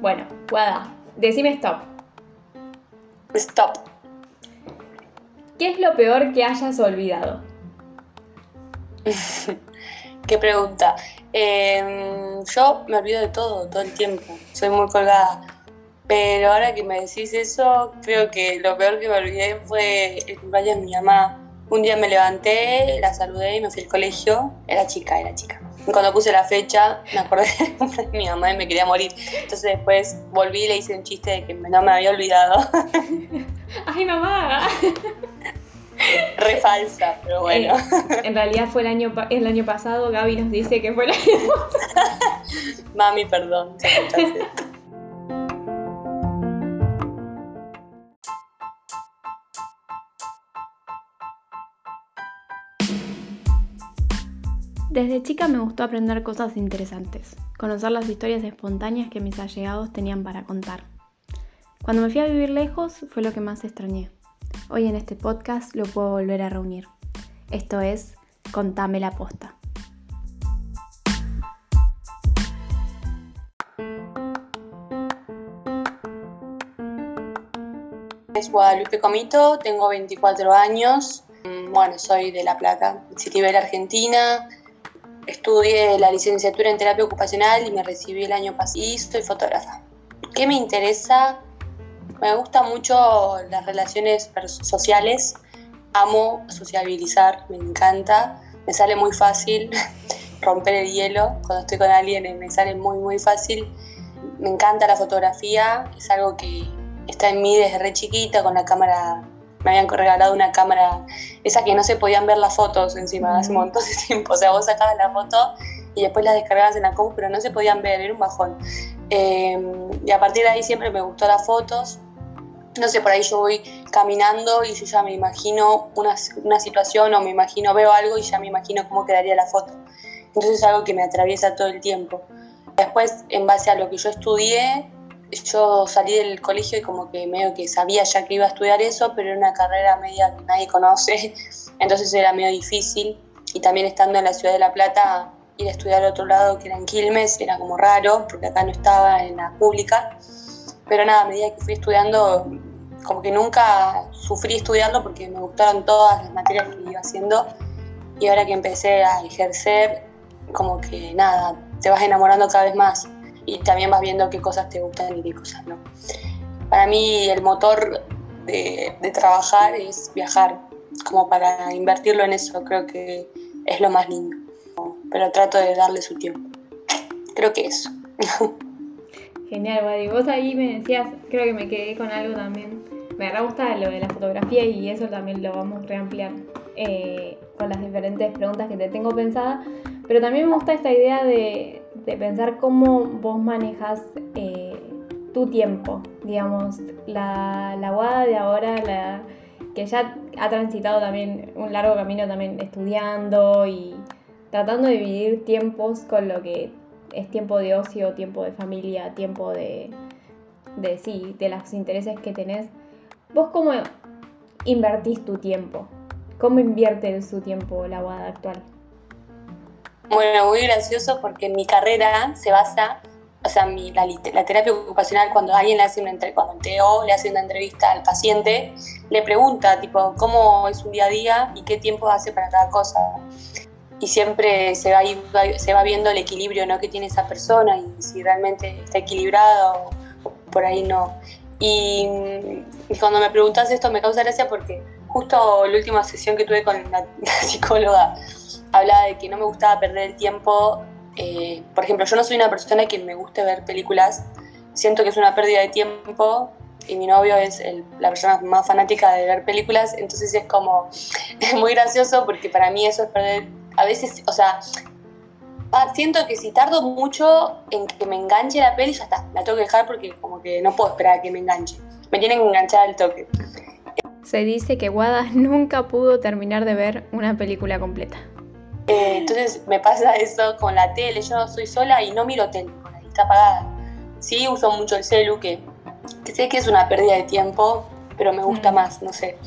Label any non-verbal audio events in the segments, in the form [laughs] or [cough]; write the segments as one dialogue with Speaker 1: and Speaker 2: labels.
Speaker 1: Bueno, Guada, decime stop.
Speaker 2: Stop.
Speaker 1: ¿Qué es lo peor que hayas olvidado? [laughs]
Speaker 2: Qué pregunta. Em, yo me olvido de todo, todo el tiempo. Soy muy colgada. Pero ahora que me decís eso, creo que lo peor que me olvidé fue el cumpleaños de mi mamá. Un día me levanté, la saludé y me fui al colegio. Era chica, era chica. Cuando puse la fecha, me acordé [laughs] de mi mamá y me quería morir. Entonces después volví y le hice un chiste de que no me había olvidado. [laughs]
Speaker 1: ¡Ay, mamá!
Speaker 2: Re falsa, pero bueno.
Speaker 1: Eh, [laughs] en realidad fue el año, el año pasado, Gaby nos dice que fue el año pasado.
Speaker 2: Mami, perdón.
Speaker 1: Desde chica me gustó aprender cosas interesantes, conocer las historias espontáneas que mis allegados tenían para contar. Cuando me fui a vivir lejos fue lo que más extrañé. Hoy en este podcast lo puedo volver a reunir. Esto es Contame la posta.
Speaker 2: Es Guadalupe Comito, tengo 24 años. Bueno, soy de La Plata, Citibel, Argentina. Estudié la licenciatura en terapia ocupacional y me recibí el año pasado y soy fotógrafa. ¿Qué me interesa? Me gustan mucho las relaciones sociales, amo sociabilizar, me encanta, me sale muy fácil [laughs] romper el hielo, cuando estoy con alguien me sale muy muy fácil. Me encanta la fotografía, es algo que está en mí desde re chiquita con la cámara me habían regalado una cámara, esa que no se podían ver las fotos encima, hace un montón de [laughs] tiempo. O sea, vos sacabas la foto y después la descargabas en la compu, pero no se podían ver, era un bajón. Em, y a partir de ahí siempre me gustó las fotos. No sé, por ahí yo voy caminando y yo ya me imagino una, una situación o me imagino, veo algo y ya me imagino cómo quedaría la foto. Entonces es algo que me atraviesa todo el tiempo. Después, en base a lo que yo estudié, yo salí del colegio y como que medio que sabía ya que iba a estudiar eso, pero era una carrera media que nadie conoce, [laughs] entonces era medio difícil. Y también estando en la ciudad de La Plata, ir a estudiar a otro lado, que era en Quilmes, era como raro, porque acá no estaba en la pública. Pero nada, a medida que fui estudiando, como que nunca sufrí estudiando porque me gustaron todas las materias que iba haciendo. Y ahora que empecé a ejercer, como que nada, te vas enamorando cada vez más y también vas viendo qué cosas te gustan y qué cosas no. Para mí el motor de, trabajar es viajar, como para invertirlo en eso, creo que es lo más lindo, pero trato de darle su tiempo. Creo que eso. [laughs]
Speaker 1: Genial, Wadi. Vos ahí me decías, creo que me quedé con algo también. Me gusta lo de la fotografía y eso también lo vamos a reampliar eh, con las diferentes preguntas que te tengo pensadas. Pero también me gusta esta idea de, de pensar cómo vos manejas eh, tu tiempo, digamos, la, la guada de ahora, la, que ya ha transitado también un largo camino también estudiando y tratando de dividir tiempos con lo que es tiempo de ocio, tiempo de familia, tiempo de, de sí, de los intereses que tenés. ¿Vos cómo invertís tu tiempo? ¿Cómo invierte su tiempo la guada actual?
Speaker 2: Bueno, muy gracioso porque mi carrera se basa, o sea, mi, la, terapia ocupacional, cuando alguien le hace una cuando le hace una entrevista al paciente, le pregunta, tipo, cómo es un día a día y qué tiempo hace para cada cosa. Y siempre se va, se va viendo el equilibrio ¿no? que tiene esa persona y si realmente está equilibrado o por ahí no. Y, y cuando me preguntas esto me causa gracia porque justo la última sesión que tuve con la [laughs] psicóloga, hablaba de que no me gustaba perder el tiempo. Eh, por ejemplo, yo no soy una persona que me guste ver películas, siento que es una pérdida de tiempo y mi novio es la persona más fanática de ver películas, entonces es como [laughs] es muy gracioso porque para mí eso es perder, a veces, o sea, siento que si tardo mucho en que me enganche la peli, ya está, la tengo que dejar porque como que no puedo esperar a que me enganche, me tienen que enganchar al toque.
Speaker 1: Se dice que Wada [laughs] nunca pudo terminar de ver una película completa.
Speaker 2: Eh, entonces me pasa eso con la tele, yo soy sola y no miro tele, está apagada. Sí uso mucho el celu, que, sé que es una pérdida de tiempo, pero me gusta mm. más, no sé.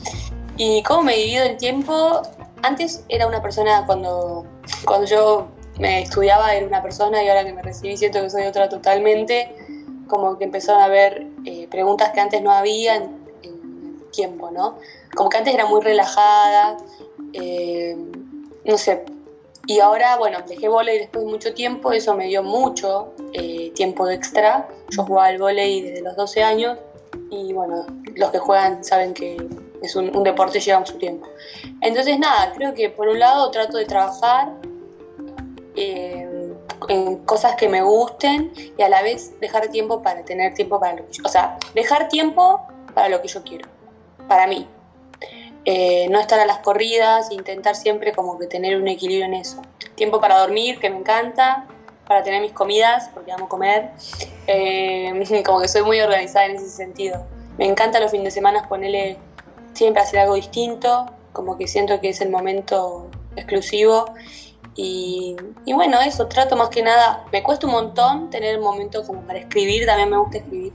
Speaker 2: Y cómo me he vivido el tiempo, antes era una persona cuando, cuando yo me estudiaba era una persona y ahora que me recibí siento que soy otra totalmente, como que empezaron a haber eh, preguntas que antes no había en, el tiempo, ¿no? Como que antes era muy relajada, eh, no sé, y ahora, bueno, dejé volei después de mucho tiempo, eso me dio mucho eh, tiempo extra. Yo jugaba al volei desde los 12 años y bueno, los que juegan saben que es un, deporte lleva mucho tiempo. Entonces nada, creo que por un lado trato de trabajar eh, en cosas que me gusten y a la vez dejar tiempo para tener tiempo para lo que yo, o sea, dejar tiempo para lo que yo quiero, para mí. Eh, no estar a las corridas, intentar siempre como que tener un equilibrio en eso. Tiempo para dormir, que me encanta, para tener mis comidas, porque amo comer. Eh, [laughs] como que soy muy organizada en ese sentido. Me encanta los fines de semana ponerle siempre hacer algo distinto, como que siento que es el momento exclusivo y, bueno, eso, trato más que nada, me cuesta un montón tener el momento como para escribir, también me gusta escribir,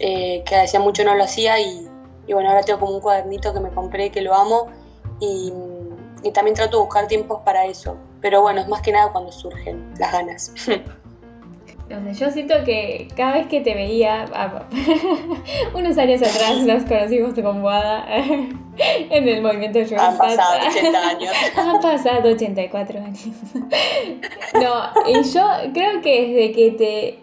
Speaker 2: eh, que hacía mucho no lo hacía y, bueno, ahora tengo como un cuadernito que me compré que lo amo y, y también trato de buscar tiempos para eso, pero bueno, es más que nada cuando surgen las ganas. [laughs]
Speaker 1: yo siento que cada vez que te veía, [laughs] unos años atrás nos conocimos con Boada [laughs] en el movimiento de
Speaker 2: Han pasado 80 años.
Speaker 1: Han pasado 84 años. No, y yo creo que desde que te,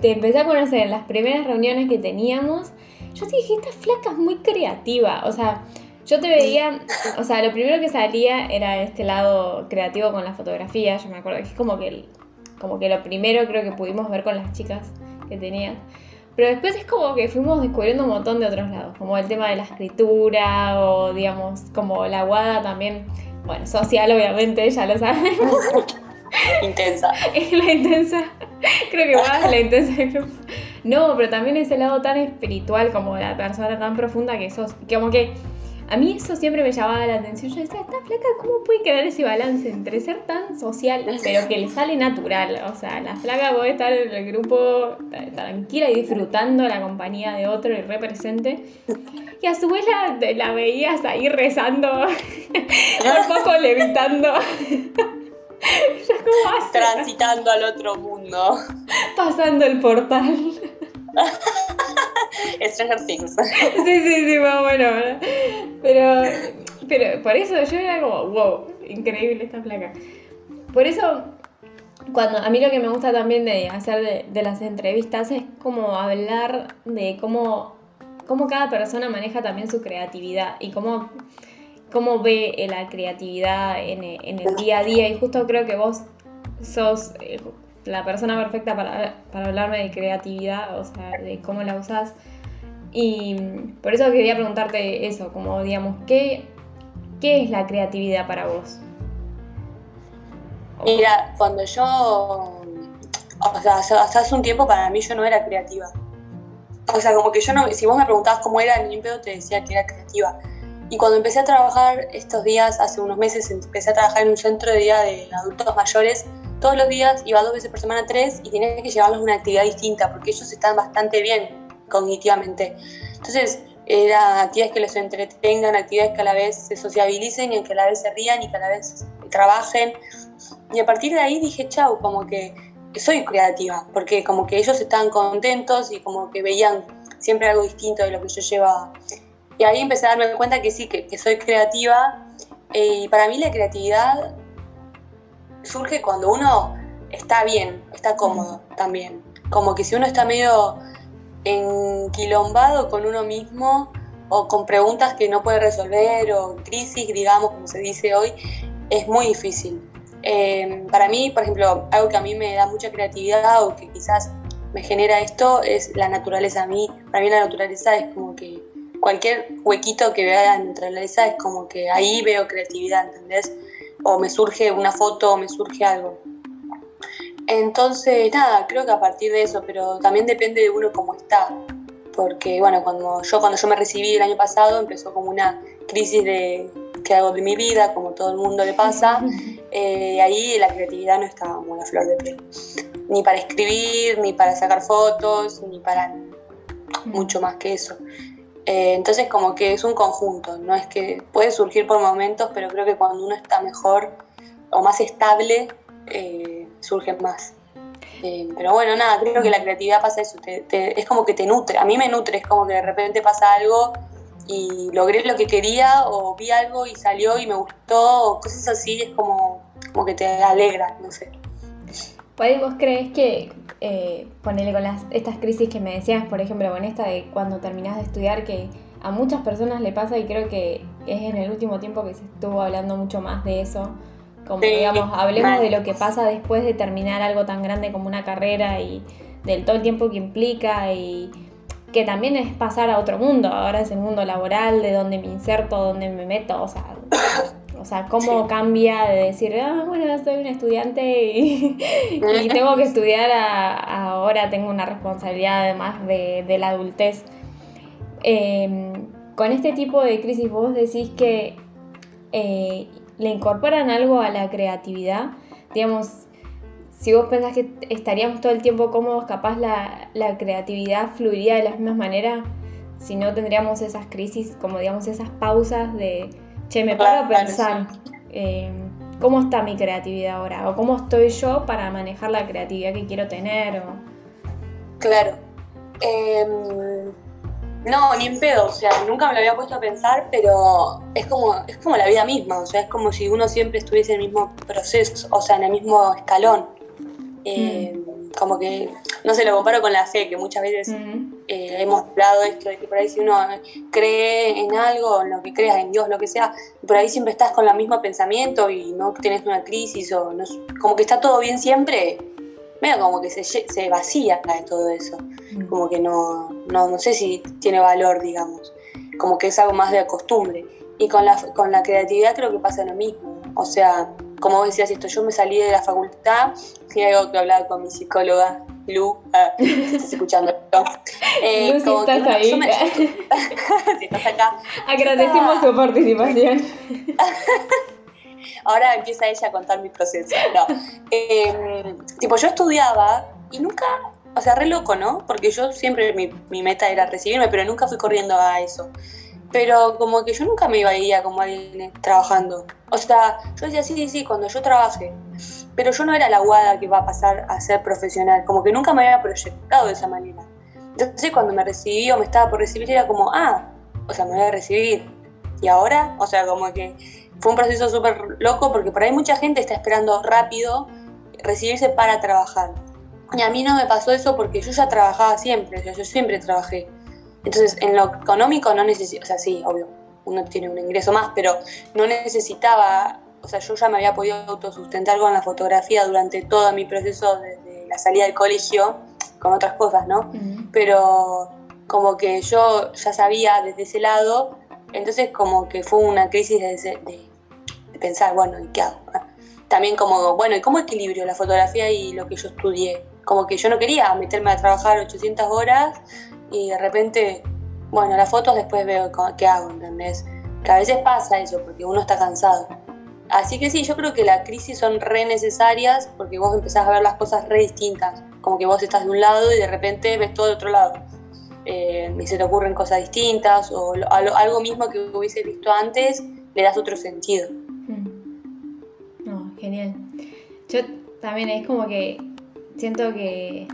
Speaker 1: te empecé a conocer en las primeras reuniones que teníamos, yo te dije, esta flaca es muy creativa. O sea, yo te veía, o sea, lo primero que salía era este lado creativo con la fotografía. Yo me acuerdo que es como que como que lo primero creo que pudimos ver con las chicas que tenías. Pero después es como que fuimos descubriendo un montón de otros lados, como el tema de la escritura o digamos como la guada también, bueno, social obviamente, ya lo sabemos. [laughs]
Speaker 2: intensa. [laughs]
Speaker 1: Es la intensa, creo que es la intensa No, pero también ese lado tan espiritual como la persona tan profunda que sos, como que a mí eso siempre me llamaba la atención. Yo decía, esta flaca, ¿cómo puede quedar ese balance entre ser tan social, pero que le sale natural? O sea, la flaca puede estar en el grupo tranquila y disfrutando la compañía de otro y represente. Y a su vez la, veías ahí rezando, [laughs] por poco levitando. [laughs]
Speaker 2: Transitando al otro mundo.
Speaker 1: Pasando el portal.
Speaker 2: Stranger Things.
Speaker 1: Sí, sí, sí, más bueno. Pero, pero por eso yo era como, wow, increíble esta placa. Por eso, cuando a mí lo que me gusta también de hacer de, las entrevistas es como hablar de cómo, cómo cada persona maneja también su creatividad y cómo, cómo ve la creatividad en, en el día a día. Y justo creo que vos sos eh, la persona perfecta para, para, hablarme de creatividad, o sea, de cómo la usás. Y por eso quería preguntarte eso, como digamos, ¿qué, qué es la creatividad para vos?
Speaker 2: Mira, cuando yo, o sea, hasta hace un tiempo para mí yo no era creativa. O sea, como que yo no, si vos me preguntabas cómo era, ni pedo te decía que era creativa. Y cuando empecé a trabajar estos días, hace unos meses, empecé a trabajar en un centro de día de adultos mayores, todos los días iba dos veces por semana, tres, y tenía que llevarlos a una actividad distinta, porque ellos están bastante bien cognitivamente. Entonces, eran actividades que les entretengan, actividades que a la vez se sociabilicen y que a la vez se rían y que a la vez trabajen. Y a partir de ahí dije, chau, como que soy creativa, porque como que ellos estaban contentos y como que veían siempre algo distinto de lo que yo llevaba. Y ahí empecé a darme cuenta que sí, que, soy creativa. Eh, y para mí la creatividad surge cuando uno está bien, está cómodo también. Como que si uno está medio enquilombado con uno mismo o con preguntas que no puede resolver o crisis, digamos, como se dice hoy, es muy difícil. Em, para mí, por ejemplo, algo que a mí me da mucha creatividad o que quizás me genera esto es la naturaleza. A mí, para mí la naturaleza es como que cualquier huequito que vea la naturaleza es como que ahí veo creatividad, ¿entendés? O me surge una foto o me surge algo. Entonces, nada, creo que a partir de eso, pero también depende de uno cómo está. Porque, bueno, cuando yo, cuando yo me recibí el año pasado, empezó como una crisis de qué hago de mi vida, como todo el mundo le pasa. [laughs] Eh, ahí la creatividad no estaba como la flor de piel. Ni para escribir, ni para sacar fotos, ni para mucho más que eso. Eh, entonces, como que es un conjunto, no es que puede surgir por momentos, pero creo que cuando uno está mejor o más estable, eh, surgen más. Eh, pero bueno, nada, creo que la creatividad pasa eso, es como que te nutre, a mí me nutre, es como que de repente pasa algo y logré lo que quería o vi algo y salió y me gustó o cosas así, es como, como que te alegra, no sé.
Speaker 1: ¿Vos crees que, eh, ponerle con las, estas crisis que me decías, por ejemplo, con esta de cuando terminás de estudiar, que a muchas personas le pasa y creo que es en el último tiempo que se estuvo hablando mucho más de eso, como digamos, hablemos de lo que pasa después de terminar algo tan grande como una carrera y del todo el tiempo que implica y que también es pasar a otro mundo, ahora es el mundo laboral, de donde me inserto, donde me meto, o sea, o sea cómo cambia de decir, ah, bueno, soy un estudiante y, [laughs] tengo que estudiar, ahora tengo una responsabilidad además de, la adultez. Em, con este tipo de crisis vos decís que eh, le incorporan algo a la creatividad, digamos, si vos pensás que estaríamos todo el tiempo cómodos, capaz la, creatividad fluiría de la misma manera si no tendríamos esas crisis, como digamos, esas pausas de, che, me paro a pensar, eh, ¿cómo está mi creatividad ahora? ¿O cómo estoy yo para manejar la creatividad que quiero tener? O...
Speaker 2: Claro. Em, no, ni en pedo, o sea, nunca me lo había puesto a pensar, pero es como, es como la vida misma, o sea, es como si uno siempre estuviese en el mismo proceso, o sea, en el mismo escalón. Eh, como que, no sé, lo comparo con la fe, que muchas veces eh, hemos hablado esto de que por ahí si uno cree en algo, en lo que creas, en Dios, lo que sea, por ahí siempre estás con el mismo pensamiento y no tienes una crisis o no, como que está todo bien siempre, medio como que se, se vacía de todo eso, como que no, no, no sé si tiene valor, digamos, como que es algo más de costumbre. Y con la, con la creatividad creo que pasa lo mismo, o sea, como decías esto, yo me salí de la facultad, y algo que hablaba con mi psicóloga, Lu, ah, [laughs] estás escuchando esto. [laughs]
Speaker 1: Eh, Lu, si estás ahí. [laughs]
Speaker 2: si estás acá.
Speaker 1: Agradecemos tu participación.
Speaker 2: Ahora empieza ella a contar mi proceso. No. Em, tipo, yo estudiaba y nunca, o sea, re loco, ¿no? Porque yo siempre, mi, mi meta era recibirme, pero nunca fui corriendo a eso pero como que yo nunca me iba a ir como alguien trabajando. O sea, yo decía, sí, sí, sí, cuando yo trabaje. Pero yo no era la guada que va a pasar a ser profesional, como que nunca me había proyectado de esa manera. Entonces cuando me recibí o me estaba por recibir era como, ah, o sea, me voy a recibir. ¿Y ahora? O sea, como que fue un proceso súper loco porque por ahí mucha gente está esperando rápido recibirse para trabajar. Y a mí no me pasó eso porque yo ya trabajaba siempre, o sea, yo siempre trabajé. Entonces, en lo económico no necesitaba, o sea, sí, obvio, uno tiene un ingreso más, pero no necesitaba, o sea, yo ya me había podido autosustentar con la fotografía durante todo mi proceso desde la salida del colegio, con otras cosas, ¿no? Pero como que yo ya sabía desde ese lado, entonces como que fue una crisis de, de pensar, bueno, ¿y qué hago? También como, bueno, ¿y cómo equilibrio la fotografía y lo que yo estudié? Como que yo no quería meterme a trabajar 800 horas y de repente, bueno, las fotos después veo qué hago, ¿entendés? Que a veces pasa eso, porque uno está cansado. Así que sí, yo creo que las crisis son re necesarias porque vos empezás a ver las cosas re distintas, como que vos estás de un lado y de repente ves todo de otro lado. Eh, y se te ocurren cosas distintas o algo mismo que hubiese visto antes, le das otro sentido.
Speaker 1: Mm. No, genial. Yo también es como que siento que,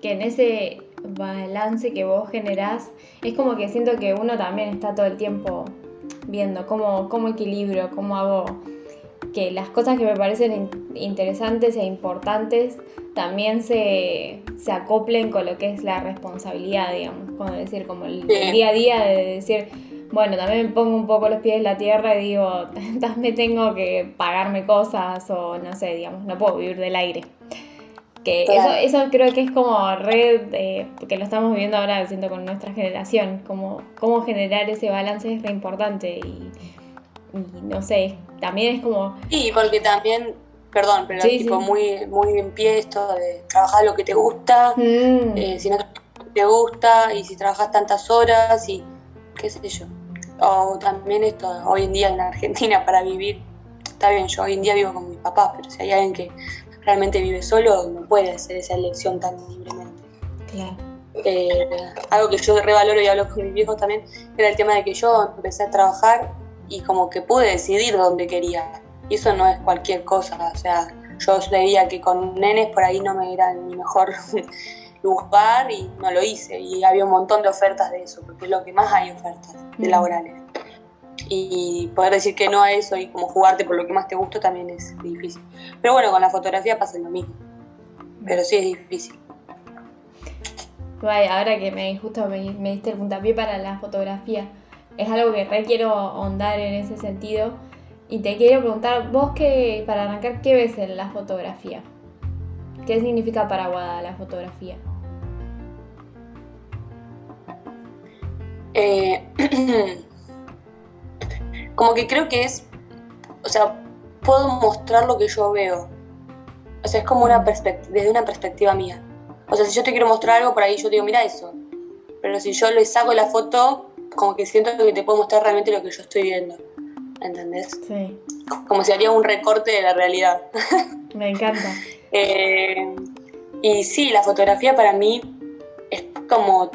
Speaker 1: que en ese balance que vos generás, es como que siento que uno también está todo el tiempo viendo cómo, cómo equilibrio, cómo hago que las cosas que me parecen interesantes e importantes también se, se, con lo que es la responsabilidad, digamos, como decir, como el, día a día de decir, bueno, también me pongo un poco los pies en la tierra y digo, [laughs] también tengo que pagarme cosas o no sé, digamos, no puedo vivir del aire. Que eso, eso creo que es como red, eh, que lo estamos viviendo ahora, siento, con nuestra generación, como cómo generar ese balance es re importante y, no sé, también es como...
Speaker 2: Sí, porque también, perdón, pero tipo muy, muy en pie esto de trabajar lo que te gusta, mm. eh, si no te gusta y si trabajas tantas horas y qué sé yo. O también esto, hoy en día en Argentina para vivir, está bien, yo hoy en día vivo con mis papás, pero si hay alguien que realmente vive solo, no puede hacer esa elección tan libremente. Claro. Eh, algo que yo revaloro y hablo con mis viejos también era el tema de que yo empecé a trabajar y como que pude decidir dónde quería. Y eso no es cualquier cosa, o sea, yo veía que con nenes por ahí no me era mi mejor [laughs] lugar y no lo hice. Y había un montón de ofertas de eso, porque es lo que más hay ofertas de laborales. Y poder decir que no a eso y como jugarte por lo que más te gusta también es difícil. Pero bueno, con la fotografía pasa lo mismo. Pero sí es difícil.
Speaker 1: Guay, ahora que me justo me, me diste el puntapié para la fotografía, es algo que re quiero ahondar en ese sentido. Y te quiero preguntar, vos que, para arrancar, ¿qué ves en la fotografía? ¿Qué significa para Guada la fotografía?
Speaker 2: Eh, [clears throat] como que creo que es, o sea, puedo mostrar lo que yo veo. O sea, es como una perspectiva, desde una perspectiva mía. O sea, si yo te quiero mostrar algo, por ahí yo te digo, mira eso. Pero si yo le saco la foto, como que siento que te puedo mostrar realmente lo que yo estoy viendo. ¿Entendés?
Speaker 1: Sí.
Speaker 2: Como si haría un recorte de la realidad. [laughs]
Speaker 1: Me encanta. [laughs]
Speaker 2: Eh, y sí, la fotografía para mí es como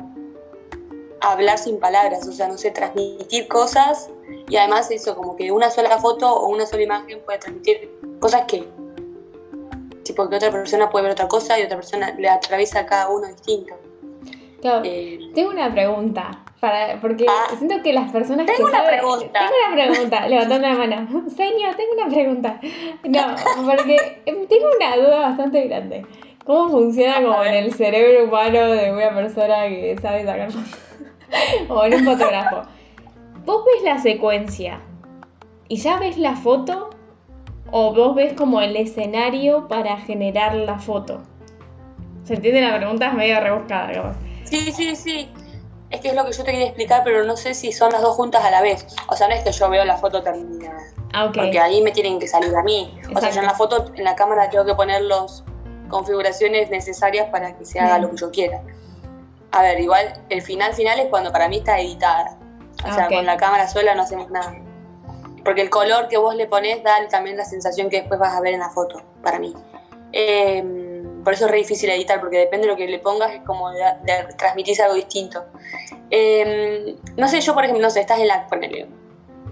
Speaker 2: hablar sin palabras, o sea, no sé, transmitir cosas y además eso, como que una sola foto o una sola imagen puede transmitir cosas que, tipo, que otra persona puede ver otra cosa y otra persona le atraviesa a cada uno distinto.
Speaker 1: Claro, eh, tengo una pregunta, para, porque
Speaker 2: ah,
Speaker 1: siento que las personas
Speaker 2: tengo
Speaker 1: que
Speaker 2: una
Speaker 1: saben-
Speaker 2: pregunta.
Speaker 1: Tengo una pregunta, [laughs] levantando la mano. Señor, tengo una pregunta. No, [laughs] porque em, tengo una duda bastante grande. ¿Cómo funciona como en el cerebro humano de una persona que sabe sacar fotos? [laughs] o en un fotógrafo. ¿Vos ves la secuencia y ya ves la foto? ¿O vos ves como el escenario para generar la foto? ¿Se entiende la pregunta? Es medio rebuscada, capaz.
Speaker 2: Sí, sí, sí. Es que es lo que yo te quería explicar, pero no sé si son las dos juntas a la vez. O sea, no es que yo veo la foto terminada.
Speaker 1: Ah, ok.
Speaker 2: Porque ahí me tienen que salir a mí. O sea, yo en la foto, en la cámara tengo que poner las configuraciones necesarias para que se haga lo que yo quiera. A ver, igual el final final es cuando para mí está editada. O sea,
Speaker 1: Ok.
Speaker 2: con la cámara sola no hacemos nada. Porque el color que vos le pones da también la sensación que después vas a ver en la foto, para mí. Eh, por eso es re difícil editar, porque depende de lo que le pongas, es como de, de transmitís algo distinto. Eh, no sé, yo por ejemplo, no sé, estás en la, ponele,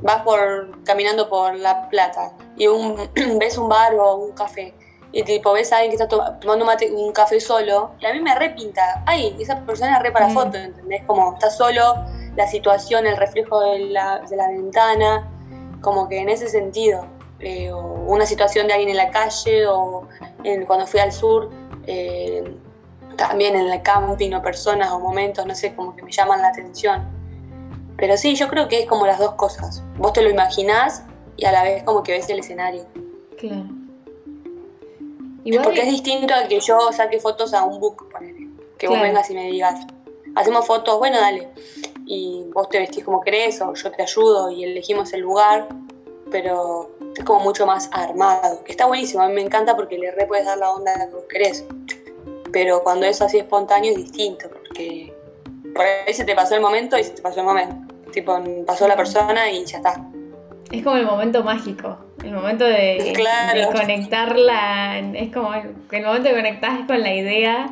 Speaker 2: vas por, caminando por La Plata y un, [clears throat] ves un bar o un café y tipo ves a alguien que está to- tomando mate- un café solo y a mí me repinta, ay, esa persona es re para
Speaker 1: Mm.
Speaker 2: foto, ¿entendés? Como está solo, la situación, el reflejo de la, de la ventana, como que en ese sentido, eh, o una situación de alguien en la calle o en- cuando fui al sur, eh, también en el camping o personas o momentos, no sé, como que me llaman la atención. Pero sí, yo creo que es como las dos cosas. Vos te lo imaginás y a la vez como que ves el escenario.
Speaker 1: Claro. Igual,
Speaker 2: Porque es distinto a que yo saque fotos a un book, ponele. Que vos vengas y me digas, hacemos fotos, bueno, dale. Y vos te vestís como querés o yo te ayudo y elegimos el lugar. Pero es como mucho más armado. Que está buenísimo, a mí me encanta porque le re puedes dar la onda que vos querés. Pero cuando es así espontáneo es distinto, porque por ahí se te pasó el momento y se te pasó el momento. Tipo, pasó la persona y ya está.
Speaker 1: es como el momento mágico. El momento de,
Speaker 2: Claro.
Speaker 1: de conectarla. Es como el, el momento que conectás con la idea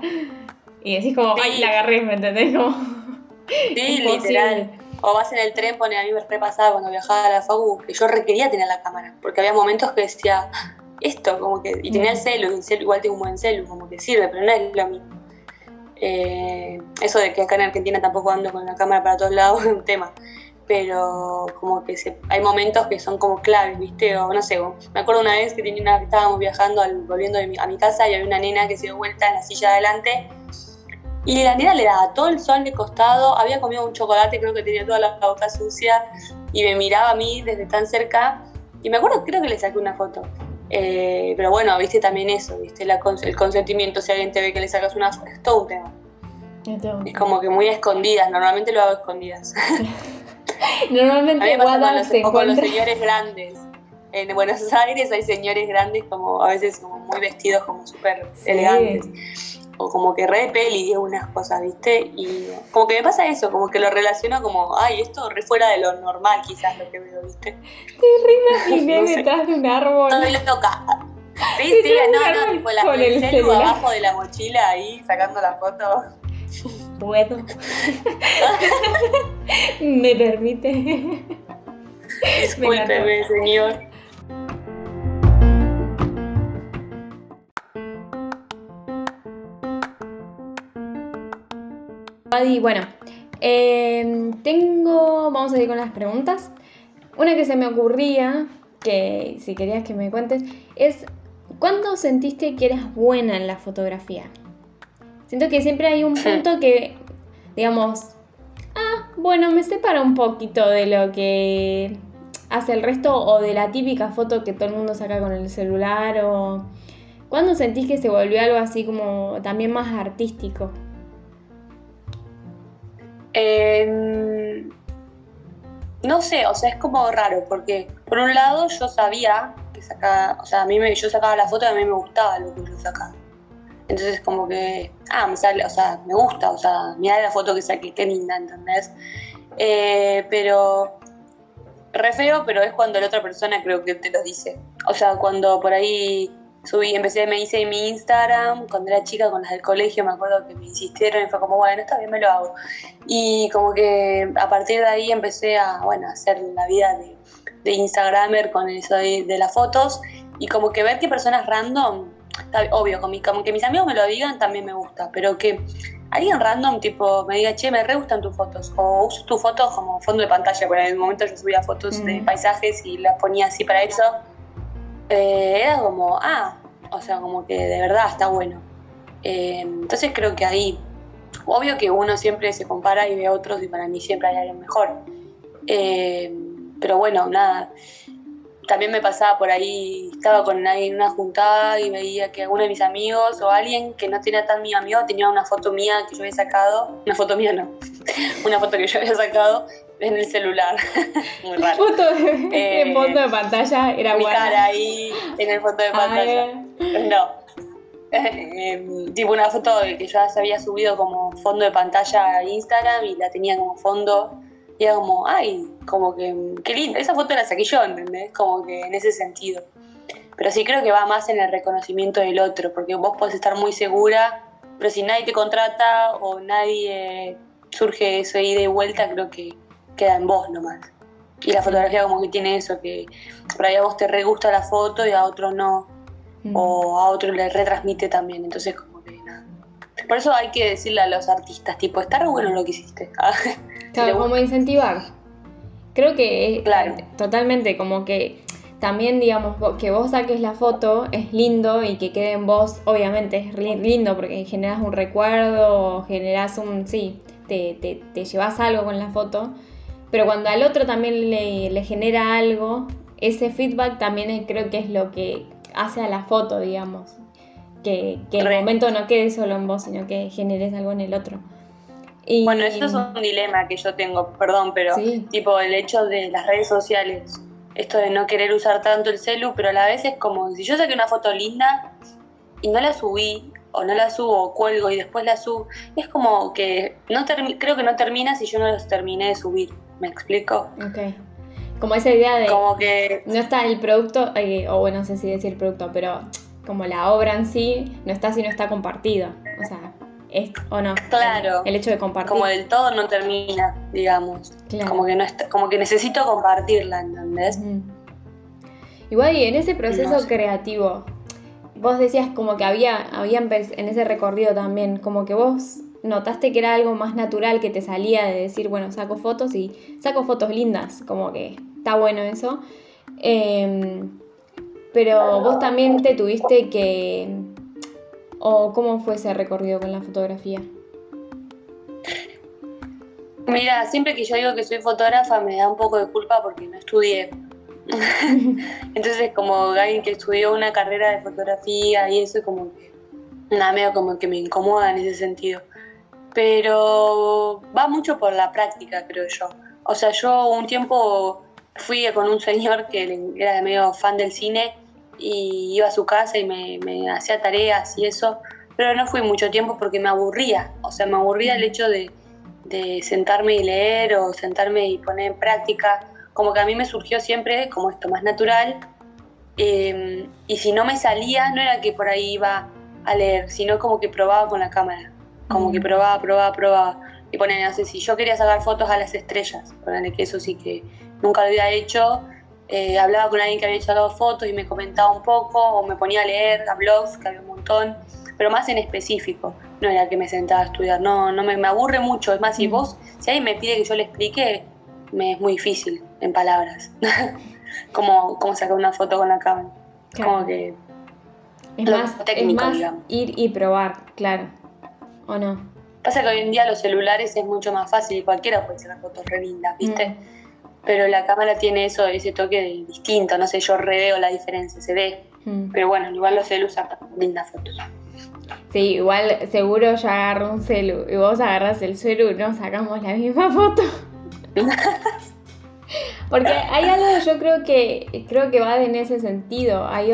Speaker 1: y decís como,
Speaker 2: Sí.
Speaker 1: ay, la agarré, ¿me entendés? Como,
Speaker 2: Sí, literal. O vas en el tren, pone a mí me repasaba cuando viajaba a la FAU, que yo requería tener la cámara, porque había momentos que decía, esto, como que, y tenía el celu, y el celu igual tengo un buen celu, como que sirve, pero no es lo mismo. Eh, eso de que acá en Argentina tampoco ando con la cámara para todos lados [laughs] es un tema, pero como que se- hay momentos que son como claves, ¿viste? O no sé, o- me acuerdo una vez que tenía una, estábamos viajando, al- volviendo de mi- a mi casa y había una nena que se dio vuelta en la silla de adelante y la nena le daba todo el sol de costado, había comido un chocolate, creo que tenía toda la boca sucia, y me miraba a mí desde tan cerca. Y me acuerdo, creo que le saqué una foto. Eh, pero bueno, viste también eso, viste la cons- el consentimiento, si alguien te ve que le sacas una foto, es todo un tema. Es como que muy a escondidas, normalmente lo hago a escondidas. [laughs]
Speaker 1: Normalmente
Speaker 2: los,
Speaker 1: se
Speaker 2: con los señores grandes. En Buenos Aires hay señores grandes como a veces como muy vestidos como súper
Speaker 1: Sí.
Speaker 2: elegantes. O como que re de peli unas cosas, ¿viste? Y como que me pasa eso, como que lo relaciono como, ay, esto re fuera de lo normal quizás lo que veo, ¿viste?
Speaker 1: Te reimaginé [laughs]
Speaker 2: No sé.
Speaker 1: detrás de un árbol.
Speaker 2: Estoy loca. Sí, sí,
Speaker 1: de
Speaker 2: no, no, tipo la,
Speaker 1: con el
Speaker 2: el celu abajo de la mochila ahí sacando la foto.
Speaker 1: Puedo. [laughs] [laughs] ¿Me permite?
Speaker 2: Discúlpeme, señor.
Speaker 1: Adi, bueno, eh, tengo, vamos a ir con las preguntas. Una que se me ocurría, que si querías que me cuentes, es ¿cuándo sentiste que eras buena en la fotografía? Siento que siempre hay un [laughs] punto que, digamos, ah, bueno, me separa un poquito de lo que hace el resto o de la típica foto que todo el mundo saca con el celular o... ¿Cuándo sentís que se volvió algo así como también más artístico?
Speaker 2: Eh, no sé, o sea, es como raro, porque por un lado yo sabía que sacaba, o sea, a mí me, yo sacaba la foto y a mí me gustaba lo que yo sacaba. Entonces como que, ah, me sale, o sea, me gusta, o sea, mira la foto que saqué, qué linda, ¿entendés? Eh, pero, re feo, pero es cuando la otra persona creo que te lo dice. O sea, cuando por ahí subí, empecé, me hice mi Instagram, cuando era chica con las del colegio, me acuerdo que me insistieron y fue como, bueno, está bien, me lo hago. Y como que a partir de ahí empecé a, bueno, hacer la vida de, de Instagramer con eso de, de, las fotos y como que ver que personas random, obvio, como, como que mis amigos me lo digan también me gusta, pero que alguien random tipo me diga, che, me re gustan tus fotos, o uso tus fotos como fondo de pantalla, porque en el momento yo subía fotos mm. de paisajes y las ponía así para eso eh, era como, ah, o sea, como que de verdad está bueno. Eh, entonces creo que ahí, obvio que uno siempre se compara y ve a otros y para mí siempre hay alguien mejor. Eh, pero bueno, nada. También me pasaba por ahí, estaba con nadie en una juntada y veía que alguno de mis amigos o alguien que no tenía tan mi amigo tenía una foto mía que yo había sacado, una foto mía no, [laughs] una foto que yo había sacado en el celular. [laughs] Muy raro.
Speaker 1: Foto de, [laughs] eh, fondo de pantalla era
Speaker 2: Mi cara ahí en el fondo de pantalla. No. [laughs] Eh, tipo una foto que yo había subido como fondo de pantalla a Instagram y la tenía como fondo. Y era como, ay, como que, qué lindo. Esa foto la saqué yo, ¿entendés? Como que en ese sentido. Pero sí creo que va más en el reconocimiento del otro, porque vos podés estar muy segura, pero si nadie te contrata o nadie surge eso ida y vuelta, creo que queda en vos nomás. Y la fotografía como que tiene eso, que por ahí a vos te re gusta la foto y a otro no, mm. o a otro le retransmite también, entonces como que nada. Por eso hay que decirle a los artistas, tipo, está re bueno lo que hiciste. [laughs]
Speaker 1: claro, como incentivar. Creo que
Speaker 2: claro.
Speaker 1: totalmente, como que también, digamos, que vos saques la foto es lindo y que quede en vos, obviamente es lindo porque generas un recuerdo, generas un, sí, te, te, te llevas algo con la foto, pero cuando al otro también le, genera algo, ese feedback también creo que es lo que hace a la foto, digamos. Que, que el momento no quede solo en vos, sino que generes algo en el otro.
Speaker 2: Y, bueno, eso es un dilema que yo tengo, perdón, pero tipo el hecho de las redes sociales, esto de no querer usar tanto el celu, pero a la vez es como si yo saqué una foto linda y no la subí, o no la subo, o cuelgo y después la subo, es como que no creo que no termina si yo no los terminé de subir. ¿Me explico?
Speaker 1: Ok. Como esa idea de.
Speaker 2: Como que.
Speaker 1: No está el producto, eh, o bueno, no sé si decir producto, pero como la obra en sí no está si no está compartido. O sea, es o no.
Speaker 2: Claro.
Speaker 1: El, hecho de compartir.
Speaker 2: Como del todo no termina, digamos. Claro. Como que no está, como que necesito compartirla, ¿entendés?
Speaker 1: Igual y en ese proceso creativo, vos decías como que había, había en ese recorrido también, como que vos notaste que era algo más natural que te salía de decir, bueno, saco fotos y saco fotos lindas, como que está bueno eso. Em, pero vos también te tuviste que... ¿O cómo fue ese recorrido con la fotografía?
Speaker 2: Mira, siempre que yo digo que soy fotógrafa me da un poco de culpa porque no estudié. [laughs] Entonces, como alguien que estudió una carrera de fotografía y eso, como nada, medio como que me incomoda en ese sentido pero va mucho por la práctica, creo yo. O sea, yo un tiempo fui con un señor que era medio fan del cine y iba a su casa y me, hacía tareas y eso, pero no fui mucho tiempo porque me aburría, o sea, me aburría el hecho de, sentarme y leer o sentarme y poner en práctica, como que a mí me surgió siempre como esto más natural, em, y si no me salía, no era que por ahí iba a leer, sino como que probaba con la cámara como que probaba, probaba, probaba. Y ponen, no sé, si yo quería sacar fotos a las estrellas, ponele que eso sí que nunca lo había hecho, eh, hablaba con alguien que había sacado fotos y me comentaba un poco, o me ponía a leer a blogs, que había un montón, pero más en específico. no era que me sentaba a estudiar, no, no me, me aburre mucho. Es más, si vos, si alguien me pide que yo le explique, me es muy difícil en palabras. [laughs] como, como sacar una foto con la cámara. Como que.
Speaker 1: Es más, técnico, ir y probar, claro. ¿O no?
Speaker 2: Pasa que hoy en día los celulares es mucho más fácil y cualquiera puede sacar fotos re lindas, ¿viste? Mm. Pero la cámara tiene eso, ese toque distinto, no sé, yo reveo la diferencia, se ve. Mm. Pero bueno, igual los celus sacan lindas fotos.
Speaker 1: Sí, igual seguro yo agarro un celu y vos agarras el celu y nos sacamos la misma foto. [laughs] Porque hay algo yo creo que creo que va en ese sentido. Hay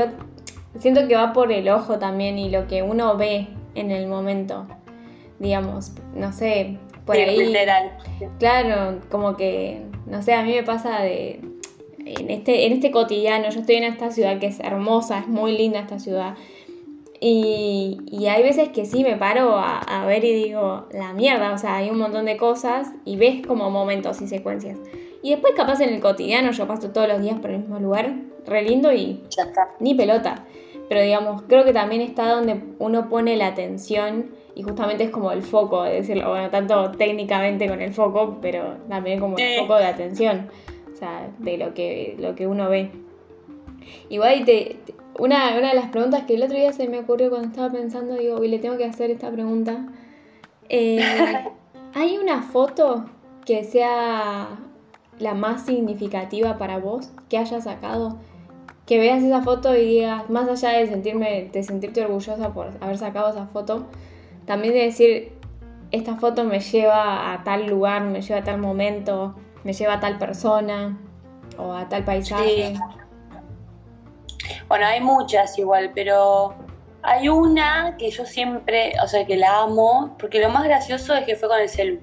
Speaker 1: siento que va por el ojo también y lo que uno ve en el momento. Digamos, no sé, por ahí. Literal. Claro, como que no sé, a mí me pasa de en este en este cotidiano, yo estoy en esta ciudad que es hermosa, es muy linda esta ciudad. Y, y, hay veces que sí me paro a, a, ver y digo, la mierda, o sea, hay un montón de cosas y ves como momentos y secuencias. Y después capaz en el cotidiano yo paso todos los días por el mismo lugar, re lindo y ni pelota. Pero digamos, creo que también está donde uno pone la atención y justamente es como el foco, de decirlo, bueno, tanto técnicamente con el foco, pero también como el foco de atención, o sea, de lo que, lo que uno ve. Igual te, una, una de las preguntas que el otro día se me ocurrió cuando estaba pensando, digo, hoy le tengo que hacer esta pregunta. Eh, ¿Hay una foto que sea la más significativa para vos que hayas sacado? Que veas esa foto y digas, más allá de sentirme, de sentirte orgullosa por haber sacado esa foto, también de decir, esta foto me lleva a tal lugar, me lleva a tal momento, me lleva a tal persona o a tal paisaje.
Speaker 2: Bueno, hay muchas igual, pero hay una que yo siempre, o sea, que la amo, porque lo más gracioso es que fue con el celu.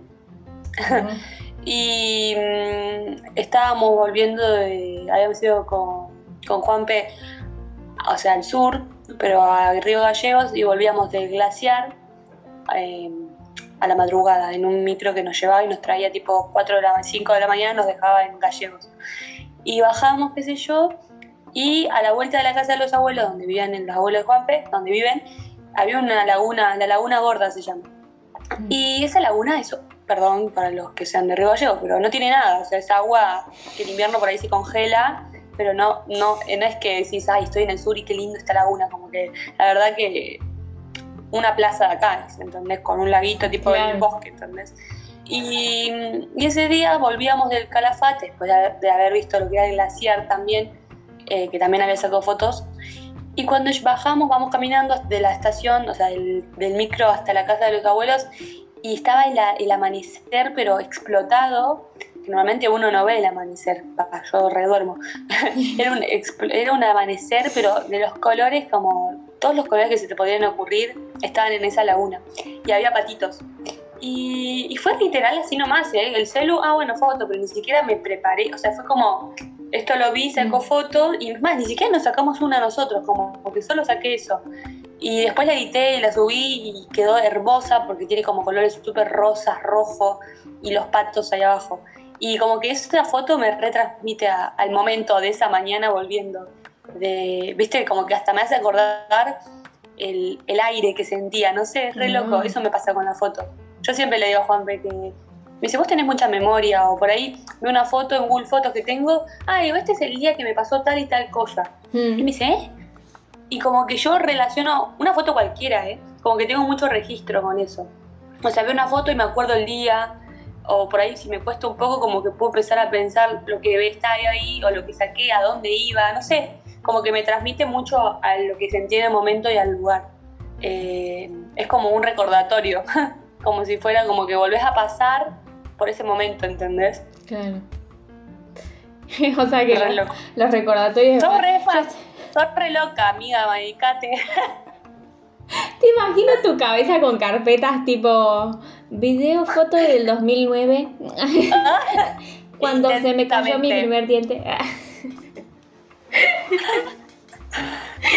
Speaker 2: [laughs] y mm, estábamos volviendo de, habíamos ido con, con Juanpe, o sea, al sur, pero a Río Gallegos y volvíamos del glaciar eh, a la madrugada en un micro que nos llevaba y nos traía tipo 4 de la 5 de la mañana, nos dejaba en Gallegos. Y bajamos, qué sé yo, y a la vuelta de la casa de los abuelos, donde vivían en los abuelos de Juanpe, donde viven, había una laguna, la laguna gorda se llama. Mm. Y esa laguna, eso, perdón para los que sean de Río Gallego, pero no tiene nada, o sea, es agua que en invierno por ahí se congela, pero no, no, no es que decís, ay, estoy en el sur y qué lindo esta laguna, como que la verdad que una plaza de acá, ¿entendés? Con un laguito tipo del bosque, ¿entendés? Y, y, ese día volvíamos del Calafate, después de haber visto lo que era el glaciar también, eh, que también había sacado fotos. Y cuando bajamos, vamos caminando de la estación, o sea, del, micro hasta la casa de los abuelos, y estaba el, amanecer, pero explotado, normalmente uno no ve el amanecer, yo reduermo. [laughs] era, un, era un amanecer, pero de los colores, como todos los colores que se te podían ocurrir, estaban en esa laguna. Y había patitos. Y, y, fue literal así nomás, ¿eh? El celu, ah, bueno, foto, pero ni siquiera me preparé, o sea, fue como, esto lo vi, sacó mm. foto y más, ni siquiera nos sacamos una nosotros, como porque solo saqué eso. Y después la edité y la subí y quedó hermosa porque tiene como colores súper rosas, rojo y los patos ahí abajo. Y como que esa foto me retransmite al momento de esa mañana volviendo. De, Viste, como que hasta me hace acordar el, aire que sentía, no sé, es re loco, mm. eso me pasa con la foto. Yo siempre le digo a Juanpe que me dice, vos tenés mucha memoria, o por ahí veo una foto en Google Fotos que tengo, ay, este es el día que me pasó tal y tal cosa. Hmm. Y me dice, ¿eh? Y como que yo relaciono, una foto cualquiera, ¿eh? Como que tengo mucho registro con eso. O sea, veo una foto y me acuerdo el día, o por ahí si me cuesta un poco, como que puedo empezar a pensar lo que está ahí, o lo que saqué, a dónde iba, no sé. Como que me transmite mucho a lo que sentí en el momento y al lugar. Eh, es como un recordatorio, [laughs] como si fuera como que volvés a pasar por ese momento, ¿entendés? Claro. [laughs]
Speaker 1: o sea que los recordatorios...
Speaker 2: Sos re, sos re loca, amiga, medicate. [laughs] [laughs]
Speaker 1: Te imagino tu cabeza con carpetas tipo video, foto del 2009, [laughs] cuando se me cayó mi primer diente.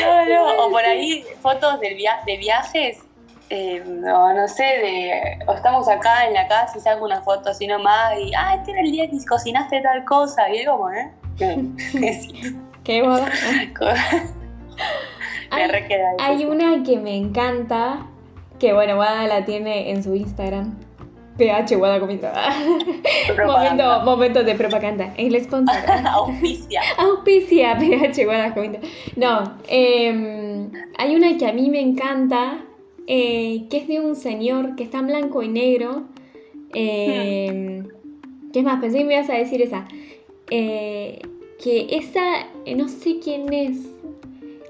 Speaker 2: no, no, o [laughs] por ahí fotos de, de viajes eh, no, no sé, de, o estamos acá en la casa y saco una foto así nomás y, ah, este era el día que cocinaste tal cosa, y es como, ¿eh?
Speaker 1: Qué boda. Me hay, hay una que me encanta, Que bueno, Wada la tiene en su Instagram. PH Wada Comito. momento, momento de propaganda. El sponsor. [laughs]
Speaker 2: Auspicia.
Speaker 1: Auspicia PH Wada Comito. No, em, hay una que a mí me encanta, eh, que es de un señor que está en blanco y negro. Eh, ¿Qué más? Pensé que me ibas a decir esa. Eh, que esa, eh, no sé quién es.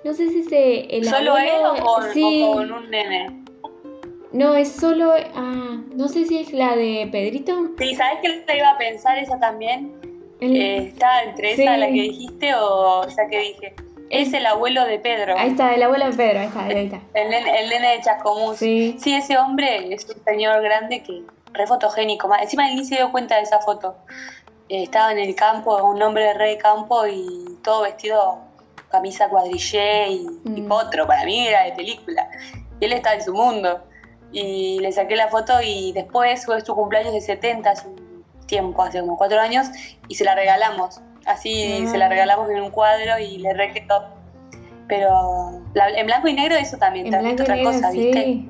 Speaker 1: No sé si es el
Speaker 2: ¿Solo él o con, un nene?
Speaker 1: No, es solo. Ah, no sé si es la de Pedrito.
Speaker 2: Sí, ¿sabes qué te iba a pensar esa también? Eh, ¿Está entre esa la que dijiste o esa que dije? Es el abuelo de Pedro.
Speaker 1: Ahí está, el abuelo de Pedro, ahí está, ahí
Speaker 2: está. El, nene, de Chascomús. Sí. sí, ese hombre es un señor grande que re fotogénico. Encima ni se dio cuenta de esa foto. Eh, estaba en el campo, un hombre de re de campo y todo vestido, camisa cuadrillé y, mm. potro, para mí era de película. Y él estaba en su mundo. Y le saqué la foto y después fue su cumpleaños de 70, hace un tiempo, hace como cuatro años, y se la regalamos. Así se la ah. regalamos en un cuadro y le re Pero en blanco y negro eso también, también otra cosa, ¿viste?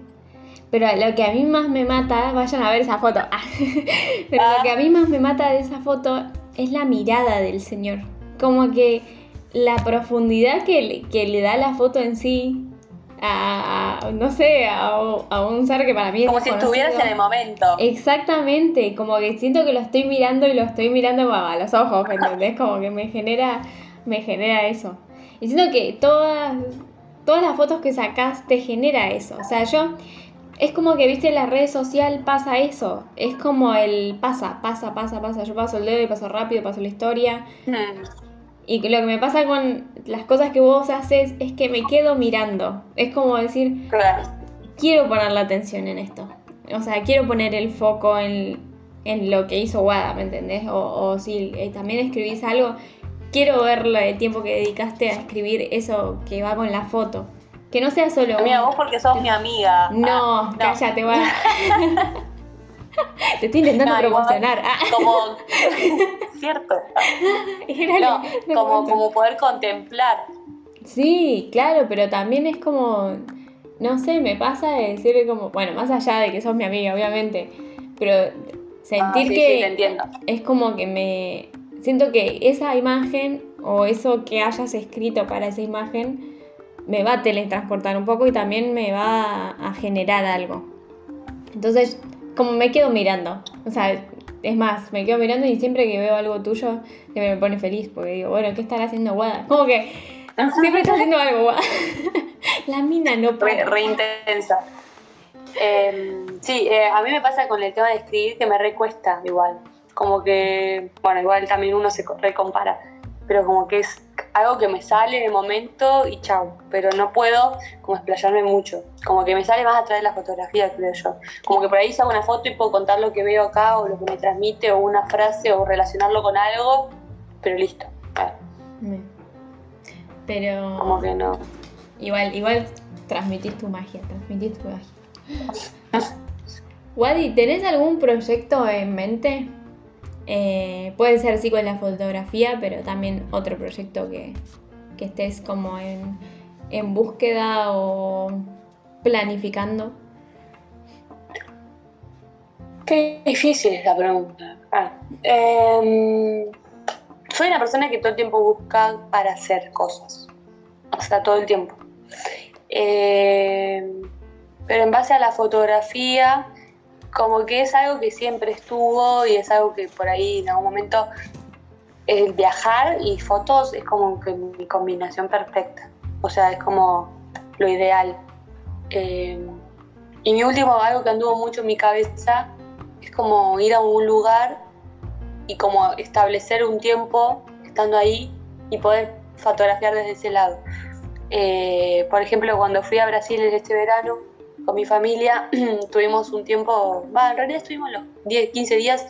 Speaker 1: Pero lo que a mí más me mata, vayan a ver esa foto. [laughs] Pero lo que a mí más me mata de esa foto es la mirada del señor. Como que la profundidad que le, que le da la foto en sí a, no sé, a, un ser que para mí
Speaker 2: es Como si estuvieras en el momento.
Speaker 1: Exactamente, como que siento que lo estoy mirando y lo estoy mirando a los ojos, ¿entendés? Como que me genera, me genera eso. Y siento que todas, todas las fotos que sacás te genera eso. O sea, yo es como que, viste, en la red social pasa eso. Es como el pasa, pasa, pasa, pasa. Yo paso el dedo y paso rápido, paso la historia. Mm. Y lo que me pasa con las cosas que vos haces es que me quedo mirando. Es como decir, quiero poner la atención en esto. O sea, quiero poner el foco en, lo que hizo Wada, ¿me entendés? O, si eh, también escribís algo, quiero ver el tiempo que dedicaste a escribir eso que va con la foto. Que no sea solo.
Speaker 2: Amiga, vos porque sos mi amiga.
Speaker 1: No, ah, cállate, va. [laughs] [laughs] Te estoy intentando promocionar. Ah.
Speaker 2: Como. [laughs] Cierto. [laughs] no, como, como poder contemplar.
Speaker 1: Sí, claro, pero también es como. No sé, me pasa de decirle como. Bueno, más allá de que sos mi amiga, obviamente. Pero sentir ah, que.
Speaker 2: entiendo.
Speaker 1: Es como que me. Siento que esa imagen o eso que hayas escrito para esa imagen me va a teletransportar un poco y también me va a generar algo. Entonces, como me quedo mirando, o sea, es más, me quedo mirando y siempre que veo algo tuyo, me pone feliz, porque digo, bueno, ¿qué estará haciendo Guada? [laughs] Como que siempre está haciendo algo, Guada. [laughs] La mina no
Speaker 2: puede. Re, intensa. Em, sí, eh, a mí me pasa con el tema de escribir que me recuesta igual. Como que, bueno, igual también uno se recompara, pero como que es algo que me sale de momento y chau, pero no puedo como explayarme mucho, como que me sale más a través de la fotografía, creo yo, como que por ahí saco una foto y puedo contar lo que veo acá o lo que me transmite o una frase o relacionarlo con algo, pero listo.
Speaker 1: Pero...
Speaker 2: Como que no.
Speaker 1: Igual, igual transmitís tu magia, transmitís tu magia. [laughs] Wadi, ¿tenés algún proyecto en mente? Eh, puede ser así con la fotografía, pero también otro proyecto que, estés como en, búsqueda o planificando.
Speaker 2: Qué difícil es la pregunta. Ah, em, soy una persona que todo el tiempo busca para hacer cosas. O sea, todo el tiempo. Em, pero en base a la fotografía, como que es algo que siempre estuvo y es algo que por ahí en algún momento el viajar y fotos es como que mi combinación perfecta. O sea, es como lo ideal. Eh, y mi último, algo que anduvo mucho en mi cabeza, es como ir a un lugar y como establecer un tiempo estando ahí y poder fotografiar desde ese lado. Eh, por ejemplo, cuando fui a Brasil este verano, con mi familia [clears throat] tuvimos un tiempo, en realidad estuvimos los 10, 15 días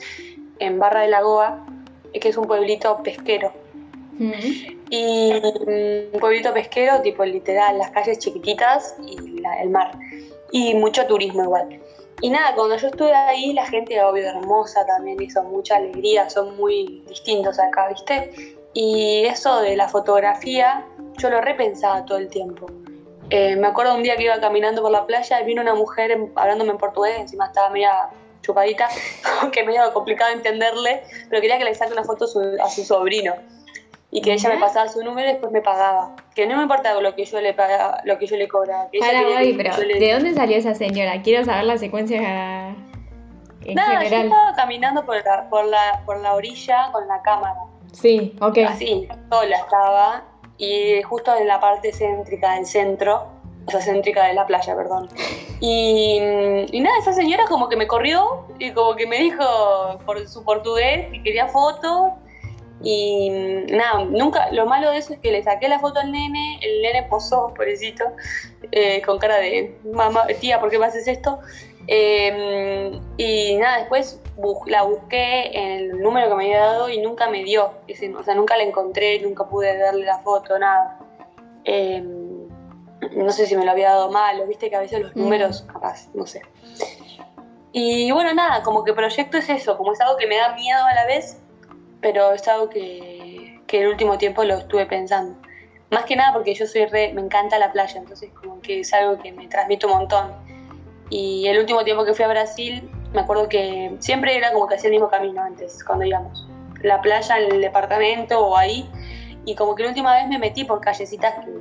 Speaker 2: en Barra de Lagoa, que es un pueblito pesquero. Y mm, un pueblito pesquero, tipo literal, las calles chiquititas y el mar. Y mucho turismo igual. Y nada, cuando yo estuve ahí, la gente, obvio, hermosa también, hizo mucha alegría, son muy distintos acá, ¿viste? Y eso de la fotografía, yo lo repensaba todo el tiempo. Eh, me acuerdo un día que iba caminando por la playa y vino una mujer hablándome en portugués, encima estaba media chupadita, [laughs] que medio complicado entenderle, pero quería que le saque una foto a su sobrino y que ella me pasaba su número y después me pagaba. Que no me importaba lo que yo le pagaba, lo que yo le cobraba.
Speaker 1: Para, pero ¿de dónde salió esa señora? Quiero saber la secuencia
Speaker 2: en Nada, yo estaba caminando por la, por, la, por la orilla con la cámara.
Speaker 1: Sí, ok.
Speaker 2: Así, sola estaba. Y justo en la parte céntrica del centro, o sea, céntrica de la playa, perdón. Y, y nada, esa señora como que me corrió y como que me dijo por su portugués que quería fotos y nada, nunca, lo malo de eso es que le saqué la foto al nene, el nene posó, pobrecito, eh, con cara de mamá, tía, ¿por qué me haces esto? Em, y nada, después la busqué en el número que me había dado y nunca me dio, o sea, nunca la encontré, nunca pude darle la foto, nada. Em, no sé si me lo había dado mal, o viste que a veces los mm. números, capaz, no sé. Y bueno, nada, como que proyecto es eso, como es algo que me da miedo a la vez, pero es algo que, que el último tiempo lo estuve pensando. Más que nada porque yo soy re, me encanta la playa, entonces como que es algo que me transmite un montón. Y el último tiempo que fui a Brasil, me acuerdo que siempre era como que hacía el mismo camino antes, cuando íbamos. La playa, el departamento o ahí. Y como que la última vez me metí por callecitas que,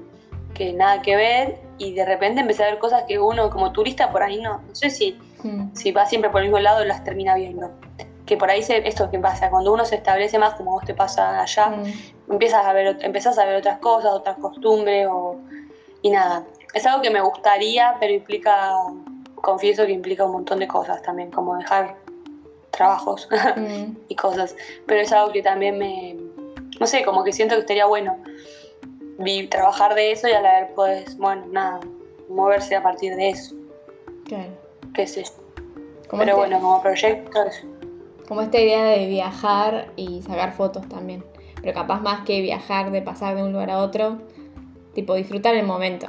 Speaker 2: que nada que ver y de repente empecé a ver cosas que uno como turista por ahí no, no sé si, mm. si va siempre por el mismo lado las termina viendo que por ahí se, esto que pasa, cuando uno se establece más como vos te pasa allá, mm. empiezas a ver, empezás a ver otras cosas, otras costumbres o, y nada. Es algo que me gustaría, pero implica, confieso que implica un montón de cosas también, como dejar trabajos [laughs] mm. y cosas. Pero es algo que también me, no sé, como que siento que estaría bueno trabajar de eso y a la vez pues, bueno, nada, moverse a partir de eso. Claro. Qué sé Pero bueno, como proyecto
Speaker 1: como esta idea de viajar y sacar fotos también. Pero capaz más que viajar, de pasar de un lugar a otro, tipo disfrutar el momento.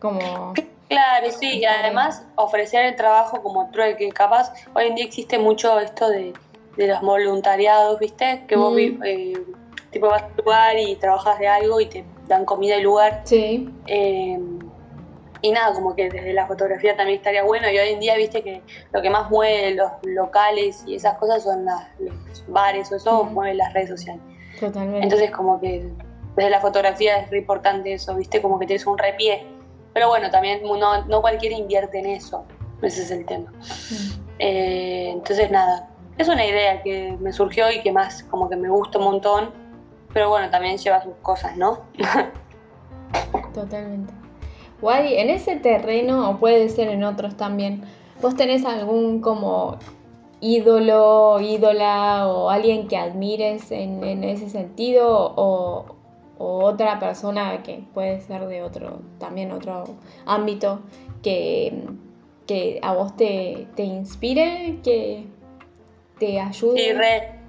Speaker 1: Como...
Speaker 2: Claro, sí, y además ofrecer el trabajo como trueque. Capaz, hoy en día existe mucho esto de, los voluntariados, ¿viste? Que vos mm. eh, tipo vas a un lugar y trabajas de algo y te dan comida y lugar.
Speaker 1: Sí.
Speaker 2: Eh, y nada, como que desde la fotografía también estaría bueno. Y hoy en día, viste que lo que más mueve los locales y esas cosas son los bares o eso, mueve las redes sociales.
Speaker 1: Totalmente.
Speaker 2: Entonces, como que desde la fotografía es re importante eso, viste, como que tienes un repié. Pero bueno, también no, no cualquiera invierte en eso. Ese es el tema. Eh, entonces, nada, es una idea que me surgió y que más como que me gusta un montón. Pero bueno, también lleva sus cosas, ¿no? [laughs]
Speaker 1: Totalmente. Wadi, en ese terreno, o puede ser en otros también, ¿vos tenés algún como ídolo, ídola o alguien que admires en, ese sentido o, otra persona que puede ser de otro, también otro ámbito que, que a vos te, inspire, que te ayude?
Speaker 2: Sí, re.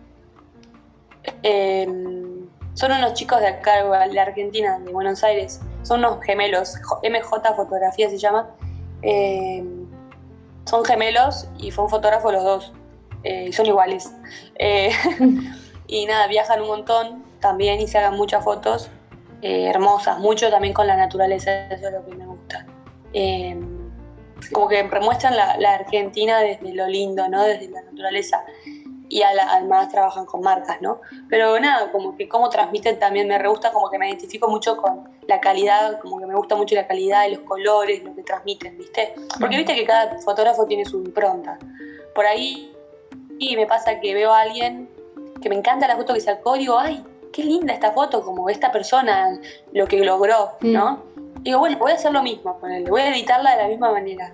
Speaker 2: Em, son unos chicos de acá, de Argentina, de Buenos Aires, son unos gemelos, MJ Fotografía se llama. Eh, son gemelos y fue un fotógrafo los dos, eh, son iguales. Eh, [laughs] y nada, viajan un montón también y se hagan muchas fotos hermosas, mucho también con la naturaleza, eso es lo que me gusta. como que muestran la, la, Argentina desde lo lindo, ¿no? desde la naturaleza y además trabajan con marcas, ¿no? Pero nada, como que cómo transmiten también me re gusta, como que me identifico mucho con la calidad, como que me gusta mucho la calidad y los colores, lo que transmiten, ¿viste? Porque viste que cada fotógrafo tiene su impronta. Por ahí y me pasa que veo a alguien que me encanta la foto que sacó y digo, ay, qué linda esta foto, como esta persona, lo que logró, mm. ¿no? digo, bueno, voy a hacer lo mismo voy a editarla de la misma manera.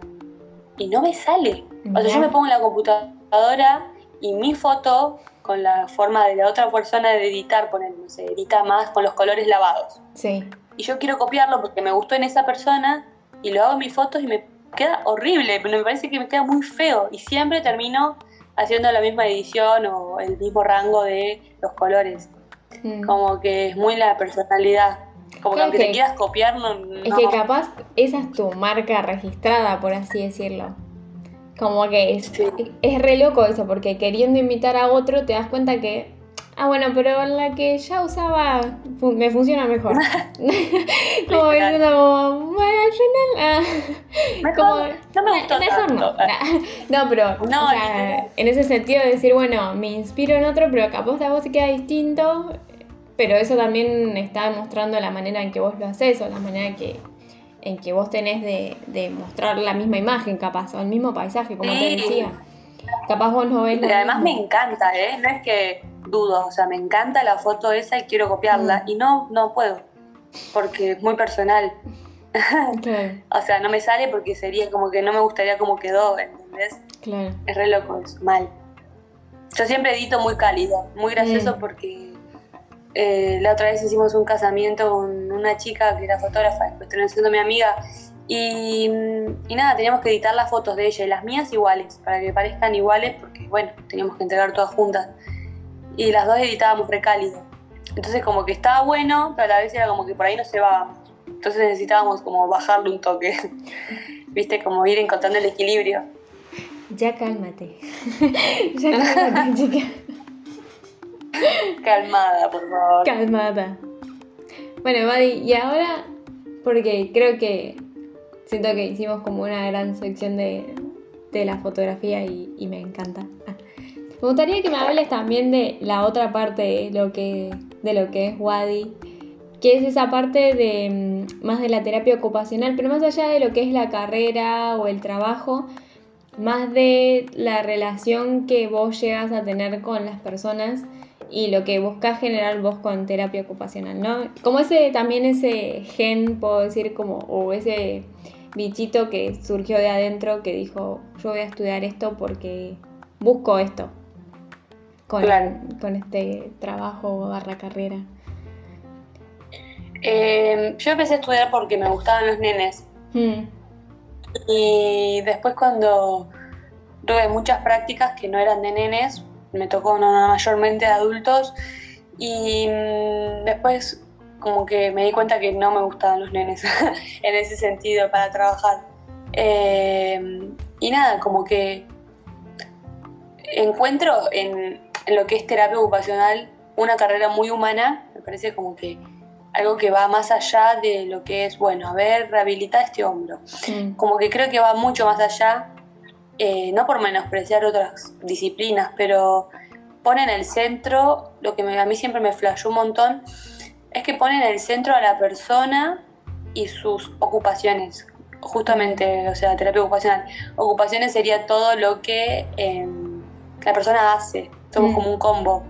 Speaker 2: Y no me sale. O sea, yo me pongo en la computadora y mi foto con la forma de la otra persona de editar, poner, no sé, edita más con los colores lavados.
Speaker 1: Sí.
Speaker 2: Y yo quiero copiarlo porque me gustó en esa persona y lo hago en mis fotos y me queda horrible, pero me parece que me queda muy feo y siempre termino haciendo la misma edición o el mismo rango de los colores. Mm. Como que es muy la personalidad. Como que aunque te quieras copiar, no,
Speaker 1: Es que capaz esa es tu marca registrada, por así decirlo. Como que es, es re loco eso, porque queriendo imitar a otro te das cuenta que Ah, bueno, pero la que ya usaba me funciona mejor. [laughs] [laughs] como diciendo como, bueno, al final... Ah,
Speaker 2: no me gustó
Speaker 1: mejor
Speaker 2: tanto.
Speaker 1: no. [laughs] no, pero
Speaker 2: No,
Speaker 1: o sea, en ese sentido de decir, bueno, me inspiro en otro, pero capaz de vos se queda distinto, pero eso también está demostrando la manera en que vos lo haces o la manera en que, en que vos tenés de, de mostrar la misma imagen capaz o el mismo paisaje, como te decía. Capaz vos no ves
Speaker 2: Y
Speaker 1: lo
Speaker 2: además me
Speaker 1: mismo.
Speaker 2: encanta, ¿eh? No es que dudo, o sea, me encanta la foto esa y quiero copiarla.
Speaker 1: Mm.
Speaker 2: Y no, no puedo, porque es muy personal. [laughs] O sea, no me sale porque sería como que no me gustaría cómo quedó, ¿entendés?
Speaker 1: claro.
Speaker 2: Es re loco eso, mal. Yo siempre edito muy cálido, muy gracioso
Speaker 1: Mm.
Speaker 2: porque eh, la otra vez hicimos un casamiento con una chica que era fotógrafa, después terminó siendo mi amiga. Y, mm, y nada, teníamos que editar las fotos de ella y las mías iguales, para que parezcan iguales, porque bueno, teníamos que entregar todas juntas. Y las dos editábamos re cálido. Entonces como que estaba bueno, pero a la vez era como que por ahí no se va. Entonces necesitábamos como bajarle un toque. [laughs] Viste, como ir encontrando el equilibrio.
Speaker 1: Ya cálmate. [laughs] ya cálmate, [laughs] chica.
Speaker 2: Calmada, por favor.
Speaker 1: Calmada. Bueno, Buddy, y ahora, porque creo que siento que hicimos como una gran sección de, de la fotografía y, y me encanta. Ah. Me gustaría que me hables también de la otra parte de lo que, de lo que es Wadi, que es esa parte de mm, más de la terapia ocupacional, pero más allá de lo que es la carrera o el trabajo, más de la relación que vos llegas a tener con las personas y lo que buscas generar vos con terapia ocupacional, ¿no? Como ese, también ese gen, puedo decir, como, o ese bichito que surgió de adentro que dijo, yo voy a estudiar esto porque busco esto con,
Speaker 2: Claro.
Speaker 1: con este trabajo barra carrera.
Speaker 2: Eh, yo empecé a estudiar porque me gustaban los nenes.
Speaker 1: Mm,
Speaker 2: Y después cuando tuve muchas prácticas que no eran de nenes, me tocó mayormente de adultos. Y mm, después como que me di cuenta que no me gustaban los nenes [laughs] en ese sentido para trabajar. Eh, y nada, como que encuentro en, en lo que es terapia ocupacional una carrera muy humana, me parece como que algo que va más allá de lo que es, bueno, a ver, rehabilita este hombro. Como que creo que va mucho más allá, eh, no por menospreciar otras disciplinas, pero pone en el centro, lo que me- a mí siempre me flashó un montón, es que pone en el centro a la persona y sus ocupaciones. Justamente, o sea, terapia ocupacional. Ocupaciones sería todo lo que eh, la persona hace. Somos
Speaker 1: Mm.
Speaker 2: como un combo.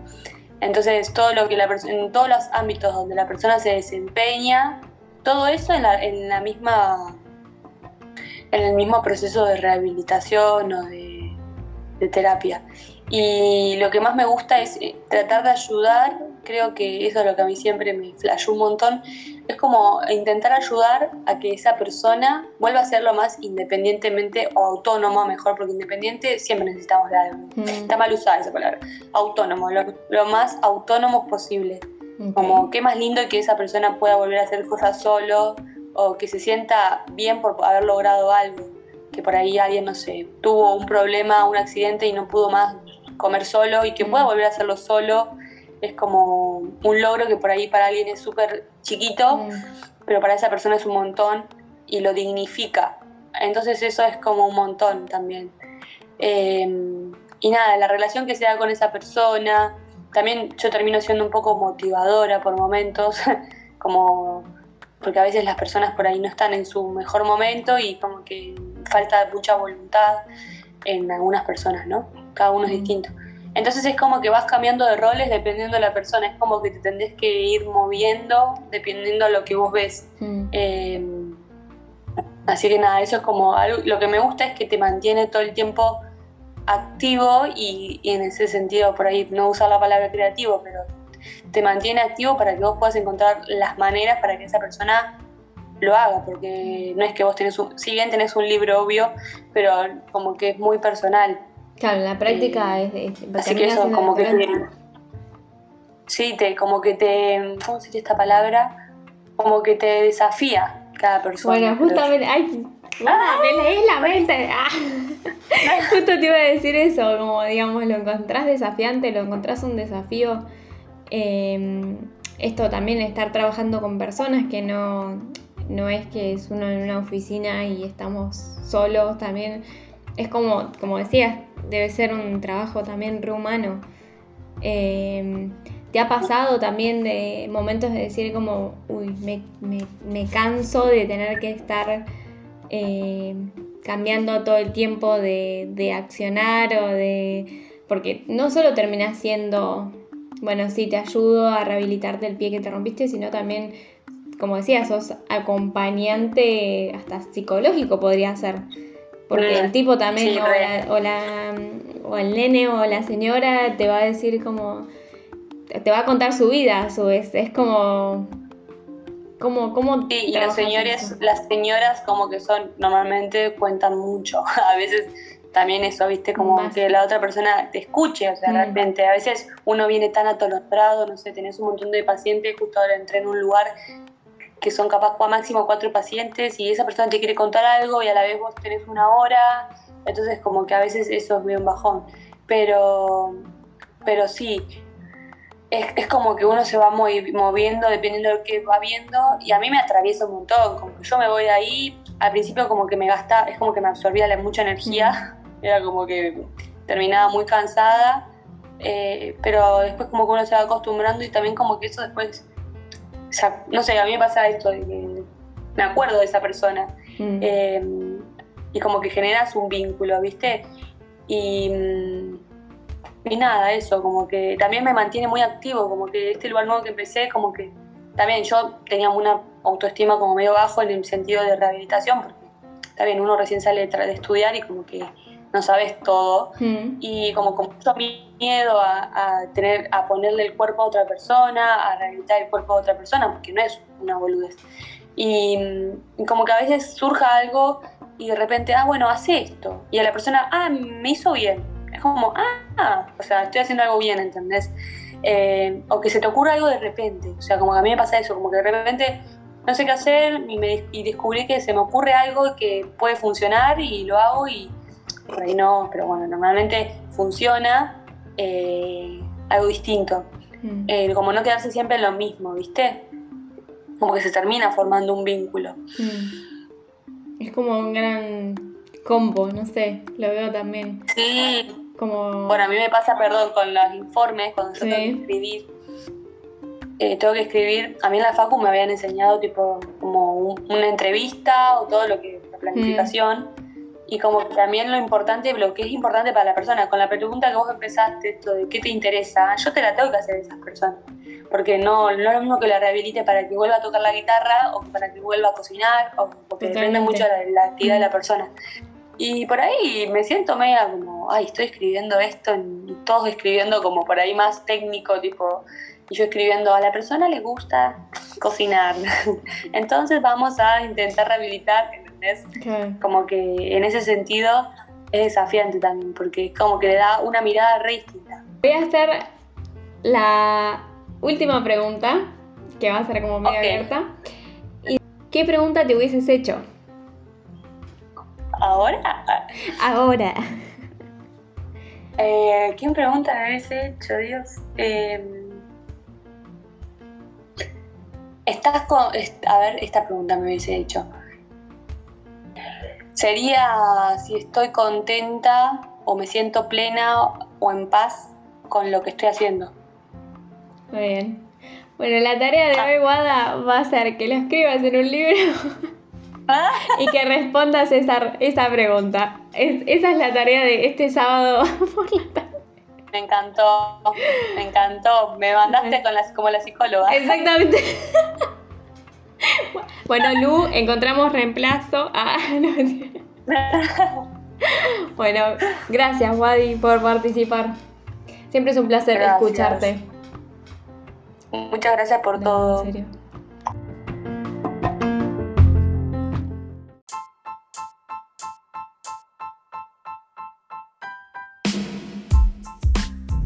Speaker 2: Entonces, todo lo que la en todos los ámbitos donde la persona se desempeña, todo eso en la, en la misma en el mismo proceso de rehabilitación o de, de terapia. Y lo que más me gusta es eh, tratar de ayudar, creo que eso es lo que a mí siempre me flashó un montón, es como intentar ayudar a que esa persona vuelva a ser lo más independientemente o autónoma, mejor, porque independiente siempre necesitamos de algo.
Speaker 1: mm,
Speaker 2: Está mal usada esa palabra. Autónomo, lo, lo más autónomos posible.
Speaker 1: ok.
Speaker 2: Como qué más lindo que esa persona pueda volver a hacer cosas solo o que se sienta bien por haber logrado algo. Que por ahí alguien, no sé, tuvo un problema, un accidente y no pudo más comer solo y que pueda
Speaker 1: Mm.
Speaker 2: volver a hacerlo solo. Es como un logro que por ahí para alguien es súper chiquito,
Speaker 1: Mm,
Speaker 2: pero para esa persona es un montón y lo dignifica. Entonces eso es como un montón también. Eh, y nada, la relación que se da con esa persona, también yo termino siendo un poco motivadora por momentos, [laughs] como porque a veces las personas por ahí no están en su mejor momento y como que falta mucha voluntad en algunas personas, ¿no? Cada uno es
Speaker 1: Mm.
Speaker 2: distinto. Entonces es como que vas cambiando de roles dependiendo de la persona, es como que te tendés que ir moviendo dependiendo de lo que vos ves.
Speaker 1: mm,
Speaker 2: Eh, así que nada, eso es como algo, lo que me gusta es que te mantiene todo el tiempo activo y, y en ese sentido por ahí no usar la palabra creativo, pero te mantiene activo para que vos puedas encontrar las maneras para que esa persona lo haga, porque no es que vos tenés un, si bien tenés un libro obvio, pero como que es muy personal.
Speaker 1: Claro, la práctica es, es
Speaker 2: Así que eso como que te, sí, te, como que te, ¿cómo se dice esta palabra? Como que te desafía cada persona.
Speaker 1: Bueno, justamente, ay, ah, me leí la mente. ah. [laughs] Justo te iba a decir eso, como digamos, lo encontrás desafiante, lo encontrás un desafío Em, esto también estar trabajando con personas que no, no es que es uno en una oficina y estamos solos, también es como, como decías, debe ser un trabajo también rehumano. Em, ¿Te ha pasado también de momentos de decir como, uy, me, canso de tener que estar em, cambiando todo el tiempo de, de, accionar o de... Porque no solo terminas siendo, bueno, sí, te ayudo a rehabilitarte el pie que te rompiste, sino también, como decía, sos acompañante hasta psicológico podría ser. Porque el tipo también, o, la, o, el nene o la señora te va a decir como, te va a contar su vida a su vez. Es como, como, como
Speaker 2: sí, y las señoras, las señoras como que son, normalmente cuentan mucho. [laughs] a veces también eso, viste, como que la otra persona te escuche, o sea, mm. realmente a veces uno viene tan atolondrado, no sé, tenés un montón de pacientes, justo ahora entré en un lugar que son capaz a máximo cuatro pacientes y esa persona te quiere contar algo y a la vez vos tenés una hora, entonces como que a veces eso es bien bajón. Pero, pero sí, es, es como que uno se va moviendo dependiendo de lo que va viendo y a mí me atraviesa un montón, como que yo me voy ahí, al principio como que me gasta, es como que me absorbía mucha energía, era como que terminaba muy cansada, eh, pero después como que uno se va acostumbrando y también como que eso después no sé, a mí me pasa esto, me acuerdo de esa persona. Mm. Em, y como que generas un vínculo, ¿viste? Y, mm, y nada, eso, como que también me mantiene muy activo, como que este lugar nuevo que empecé, como que también yo tenía una autoestima como medio bajo en el sentido de rehabilitación, porque también uno recién sale de estudiar y como que no sabes todo. Mm. Y como con mucho miedo a, tener, a ponerle el cuerpo a otra persona, a rehabilitar el cuerpo a otra persona, porque no es una boludez. Y, mm, como que a veces surja algo y de repente, ah, bueno, hace esto. Y a la persona, ah, me hizo bien. Es como, ah, o sea, estoy haciendo algo bien, ¿entendés? Eh, o que se te ocurra algo de repente. O sea, como que a mí me pasa eso, como que de repente no sé qué hacer y, me, y descubrí que se me ocurre algo que puede funcionar y lo hago y, por ahí no, pero bueno, normalmente funciona eh, algo distinto. Mm. Eh, como no quedarse siempre en lo mismo, ¿viste? Como que se termina formando un vínculo.
Speaker 1: Mm. Es como un gran combo, no sé, lo veo también.
Speaker 2: Sí. Como... Bueno, a mí me pasa, perdón, con los informes, cuando yo tengo que escribir. Eh, tengo que escribir, a mí en la facu me habían enseñado tipo como una entrevista o todo lo que la planificación y como también lo importante, lo que es importante para la persona, con la pregunta que vos empezaste, esto de qué te interesa, yo te la tengo que hacer a esas personas, porque no, no es lo mismo que la rehabilite para que vuelva a tocar la guitarra o para que vuelva a cocinar, o porque depende mucho de la, actividad de la persona. Y por ahí me siento media como, ay, estoy escribiendo esto, y todos escribiendo como por ahí más técnico, tipo, y yo escribiendo, a la persona le gusta cocinar, [laughs] entonces vamos a intentar rehabilitar como que en ese sentido es desafiante también, porque es como que le da una mirada re distinta.
Speaker 1: Voy a hacer la última pregunta, que va a ser como medio abierta. ¿Qué pregunta te hubieses hecho?
Speaker 2: ¿Ahora?
Speaker 1: Ahora.
Speaker 2: Eh, ¿Quién pregunta me hubiese hecho, Dios? Eh, estás con. A ver, esta pregunta me hubiese hecho sería si estoy contenta o me siento plena o en paz con lo que estoy haciendo.
Speaker 1: Muy bien. Bueno, la tarea de hoy, Wada, va a ser que lo escribas en un libro ah. [laughs] y que respondas esa, esa pregunta. esa es la tarea de este sábado [laughs] por la tarde.
Speaker 2: Me encantó, me encantó. Me mandaste con las, como la psicóloga.
Speaker 1: Exactamente. [laughs] [laughs] Bueno, Lu, encontramos reemplazo. Ah, [laughs] bueno, gracias, Wadi, por participar. Siempre es un placer escucharte.
Speaker 2: Muchas gracias por todo. En serio.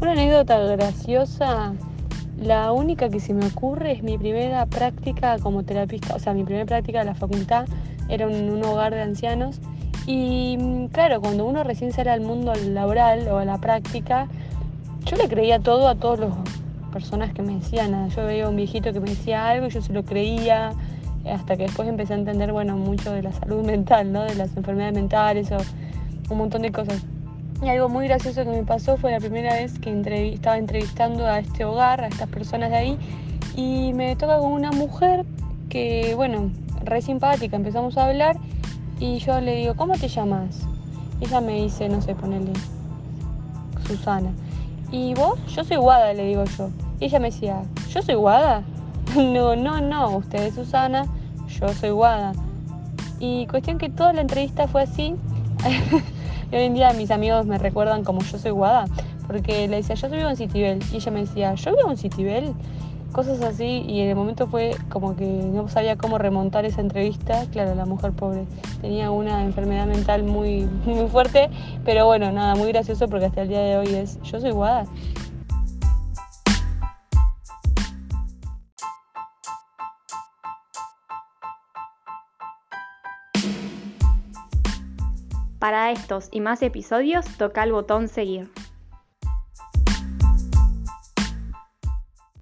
Speaker 3: Una anécdota graciosa la única que se me ocurre es mi primera práctica como terapista, o sea, mi primera práctica de la facultad era en un hogar de ancianos y mm, claro, cuando uno recién sale al mundo laboral o a la práctica, yo le creía todo a todos los
Speaker 2: personas que me decían nada. Yo veía un viejito que me decía algo y yo se lo creía, hasta que después empecé a entender, bueno, mucho de la salud [laughs] mental, ¿no? De las enfermedades mentales o un montón de cosas. Y algo muy gracioso que me pasó fue la primera vez que estaba entrevistando a este hogar, a estas personas de ahí, y me toca con una mujer que, bueno, re simpática, empezamos a hablar y yo le digo, ¿cómo te llamas? Ella me dice, no sé, ponele, Susana. ¿Y vos? Yo soy Guada, le digo yo. Y ella me decía, ¿yo soy Guada? [laughs] no, no, no, usted es Susana, yo soy Guada. Y cuestión que toda la entrevista fue así. [laughs] y hoy en día mis amigos me recuerdan como yo soy Guada, porque le decía, yo vivo en Citibel. Y ella me decía, ¿yo vivo en Citibel? Cosas así, y en el momento fue como que no sabía cómo remontar esa entrevista. Claro, la mujer pobre tenía una enfermedad mental muy, [laughs] muy fuerte, pero bueno, nada, muy gracioso porque hasta el día de hoy es, yo soy Guada.
Speaker 1: Para estos y más episodios, toca el botón seguir.